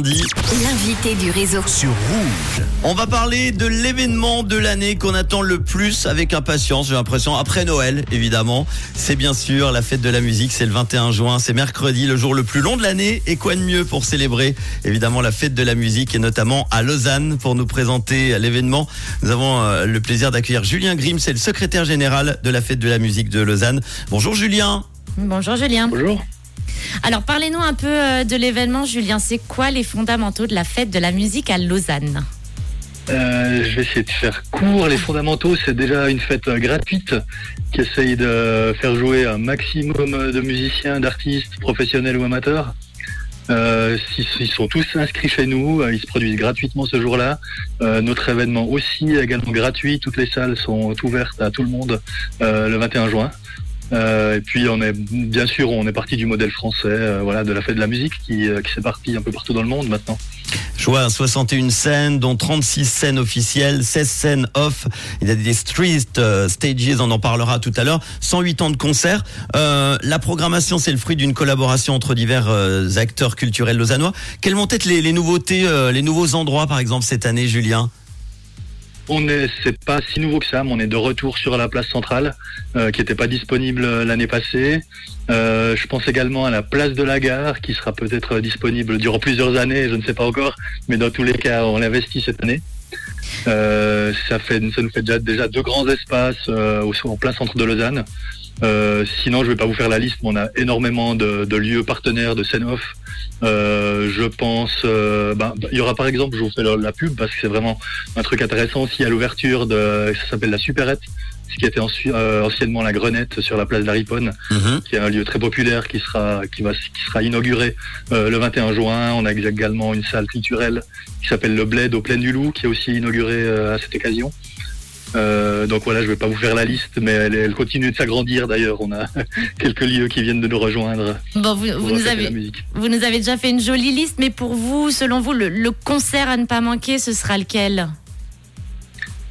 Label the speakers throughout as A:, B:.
A: lundi.
B: L'invité du réseau.
A: Sur Rouge. On va parler de l'événement de l'année qu'on attend le plus avec impatience, j'ai l'impression, après Noël, évidemment. C'est bien sûr la fête de la musique, c'est le 21 juin, c'est mercredi, le jour le plus long de l'année. Et quoi de mieux pour célébrer, évidemment, la fête de la musique et notamment à Lausanne pour nous présenter l'événement. Nous avons euh, le plaisir d'accueillir Julien Grimm, c'est le secrétaire général de la fête de la musique de Lausanne. Bonjour Julien.
C: Bonjour Julien.
D: Bonjour.
C: Alors parlez-nous un peu euh, de l'événement Julien. C'est quoi les fondamentaux de la fête de la musique à Lausanne?
D: Euh, je vais essayer de faire court. Les fondamentaux, c'est déjà une fête euh, gratuite qui essaye de faire jouer un maximum de musiciens, d'artistes, professionnels ou amateurs. Ils sont tous inscrits chez nous, ils se produisent gratuitement ce jour-là. Notre événement aussi est également gratuit. Toutes les salles sont ouvertes à tout le monde le 21 juin. Euh, et puis on est bien sûr on est parti du modèle français, euh, voilà, de la fête de la musique qui, euh, qui parti un peu partout dans le monde maintenant.
A: Je vois 61 scènes, dont 36 scènes officielles, 16 scènes off. Il y a des street euh, stages, on en parlera tout à l'heure. 108 ans de concerts. Euh, la programmation, c'est le fruit d'une collaboration entre divers euh, acteurs culturels lausannois. Quelles vont être les, les nouveautés, les nouveaux endroits, par exemple, cette année, Julien?
D: On est, c'est pas si nouveau que ça, mais on est de retour sur la place centrale, euh, qui n'était pas disponible euh, l'année passée. Euh, je pense également à la place de la gare, qui sera peut-être disponible durant plusieurs années, je ne sais pas encore, mais dans tous les cas, on l'investit cette année. Ça fait, ça nous fait déjà, déjà deux grands espaces en plein centre de Lausanne. Euh, sinon, je vais pas vous faire la liste, mais on a énormément de, de lieux partenaires de scène off. Euh, je pense, euh, ben, il y aura par exemple, je vous fais la, pub parce que c'est vraiment un truc intéressant aussi à l'ouverture de, ça s'appelle la Supérette, ce qui était ensu- euh, anciennement la Grenette sur la place de la Riponne,
A: Mhm.
D: qui est un lieu très populaire qui sera, qui va, qui sera inauguré euh, le 21 juin. On a également une salle culturelle qui s'appelle le Bled au Plein du Loup, qui est aussi inaugurée euh, à cette occasion. Euh, donc voilà, je vais pas vous faire la liste, mais elle, elle continue de s'agrandir d'ailleurs. On a quelques lieux qui viennent de nous rejoindre.
C: Bon, vous, nous avez, vous nous avez déjà fait une jolie liste, mais pour vous, selon vous, le, le concert à ne pas manquer, ce sera lequel?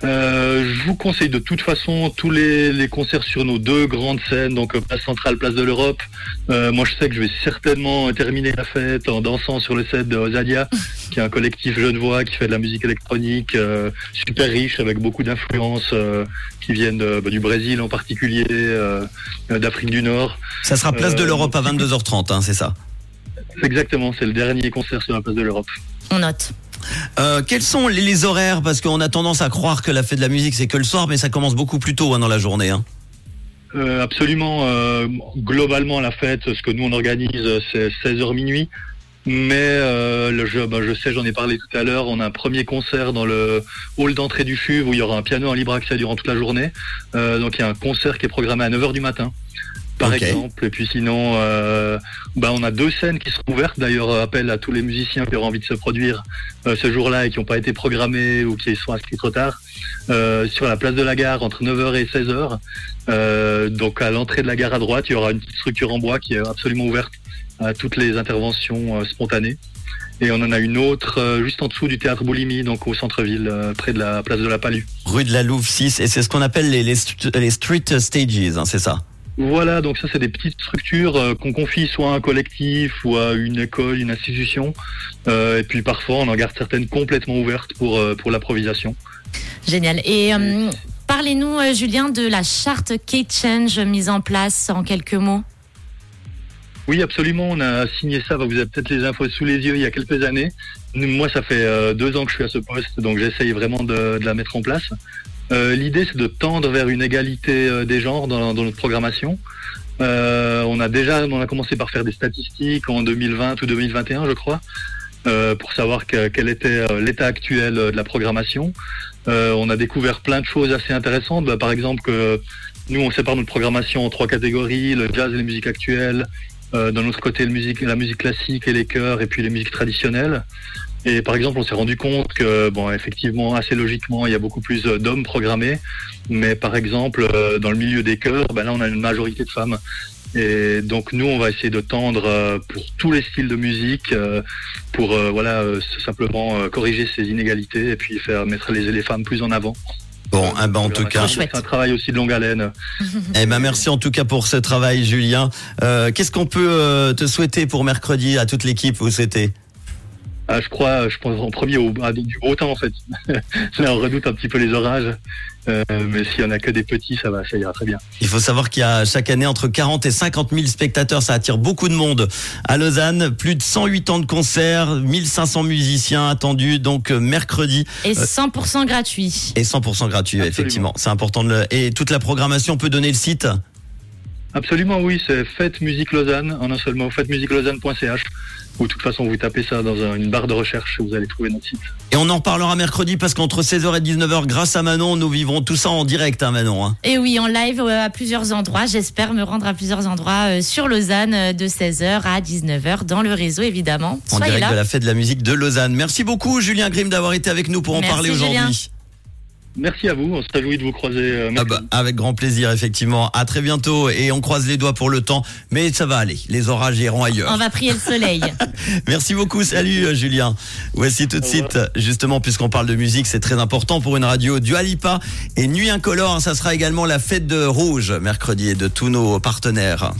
D: Euh, je vous conseille de toute façon tous les, les concerts sur nos deux grandes scènes, donc euh, Place Centrale, Place de l'Europe. Euh, moi, je sais que je vais certainement terminer la fête en dansant sur le set de Osadia, qui est un collectif genevois qui fait de la musique électronique euh, super riche, avec beaucoup d'influences euh, qui viennent de- bah, du Brésil en particulier, d'Afrique du Nord.
A: Ça sera place de l'Europe à 22h30, hein, c'est ça?
D: Exactement, c'est le dernier concert sur la Place de l'Europe.
C: On note.
A: Euh, quels sont les, horaires? Parce qu'on a tendance à croire que la fête de la musique, c'est que le soir, mais ça commence beaucoup plus tôt hein, dans la journée. Hein.
D: Euh, absolument. euh, globalement, la fête, ce que nous on organise, c'est 16h minuit. Mais ben, je sais, j'en ai parlé tout à l'heure. On a un premier concert dans le hall d'entrée du FUV où il y aura un piano en libre accès durant toute la journée. Donc il y a un concert qui est programmé à 9h du matin, par exemple. Et puis sinon, euh, ben, on a deux scènes qui sont ouvertes. D'ailleurs, euh, appel à tous les musiciens qui auraient envie de se produire euh, ce jour-là et qui n'ont pas été programmés ou qui sont inscrits trop tard. Euh, sur la place de la gare entre 9h et 16h. Euh, donc à l'entrée de la gare à droite, il y aura une petite structure en bois qui est absolument ouverte à toutes les interventions euh, spontanées. Et on en a une autre euh, juste en dessous du théâtre Boulimi, donc au centre-ville, euh, près de la place de la Palue.
A: Rue de la Louve 6, et c'est ce qu'on appelle les, les, les street stages, hein, c'est ça?
D: Voilà, donc ça c'est des petites structures euh, qu'on confie soit à un collectif ou à une école, une institution. Euh, et puis parfois on en garde certaines complètement ouvertes pour, euh, pour l'improvisation.
C: Génial. Et parlez-nous, Julien, de la charte K-Change mise en place en quelques mots.
D: Oui, absolument. On a signé ça. Vous avez peut-être les infos sous les yeux il y a quelques années. Moi, ça fait euh, deux ans que je suis à ce poste, donc j'essaye vraiment de, la mettre en place. Euh, L'idée, c'est de tendre vers une égalité euh, des genres dans, notre programmation. On a déjà, on a commencé par faire des statistiques en 2020 ou 2021, je crois, pour savoir que- quel était l'état actuel de la programmation. On a découvert plein de choses assez intéressantes. Bah, par exemple, que nous, on sépare notre programmation en trois catégories le jazz et les musiques actuelles. Euh, d'un autre côté, la musique classique et les chœurs, et puis les musiques traditionnelles. Et par exemple, on s'est rendu compte que, bon, effectivement, assez logiquement, il y a beaucoup plus euh, d'hommes programmés. Mais par exemple, euh, dans le milieu des chœurs, ben là, on a une majorité de femmes. Et donc, nous, on va essayer de tendre euh, pour tous les styles de musique, pour voilà, simplement corriger ces inégalités et puis faire mettre les femmes plus en avant.
A: Bon, eh ben, en tout cas,
D: C'est un travail aussi de longue haleine.
A: eh ben, merci en tout cas pour ce travail, Julien. Euh, Qu'est-ce qu'on peut euh, te souhaiter pour mercredi à toute l'équipe Vous souhaitez?
D: Ah, je crois, je pense en premier au, à du beau temps en fait. Là, on redoute un petit peu les orages, euh, mais s'il y en a que des petits, ça va, ça ira très bien.
A: Il faut savoir qu'il y a chaque année entre 40 et 50 000 spectateurs. Ça attire beaucoup de monde à Lausanne. Plus de 108 ans de concerts, 1500 musiciens attendus. Donc euh, mercredi.
C: Et 100% gratuit.
A: Et 100% gratuit, effectivement. C'est important de le... Et toute la programmation, on peut donner le site?
D: Absolument, oui. C'est Fête Musique Lausanne, en un seul mot, fêtemusiquelausanne.ch. Ou de toute façon, vous tapez ça dans une barre de recherche, vous allez trouver notre site.
A: Et on en reparlera mercredi parce qu'entre 16h et 19h, grâce à Manon, nous vivrons tout ça en direct, hein, Manon. Hein.
C: Et oui, en live euh, à plusieurs endroits. J'espère me rendre à plusieurs endroits euh, sur Lausanne euh, de 16h à 19h dans le réseau, évidemment.
A: en direct de la fête de la musique de Lausanne. Merci beaucoup, Julien Grimm, d'avoir été avec nous pour en parler aujourd'hui.
D: Merci à vous, on se réjouit de vous croiser. Euh,
A: ah bah, avec grand plaisir, effectivement. À très bientôt et on croise les doigts pour le temps, mais ça va aller. Les orages iront ailleurs.
C: On va prier le soleil.
A: Merci beaucoup, salut euh, Julien. Voici tout de suite, justement, puisqu'on parle de musique, c'est très important pour une radio. Du Alipa et Nuit Incolore, ça sera également la fête de Rouge, mercredi, et de tous nos partenaires.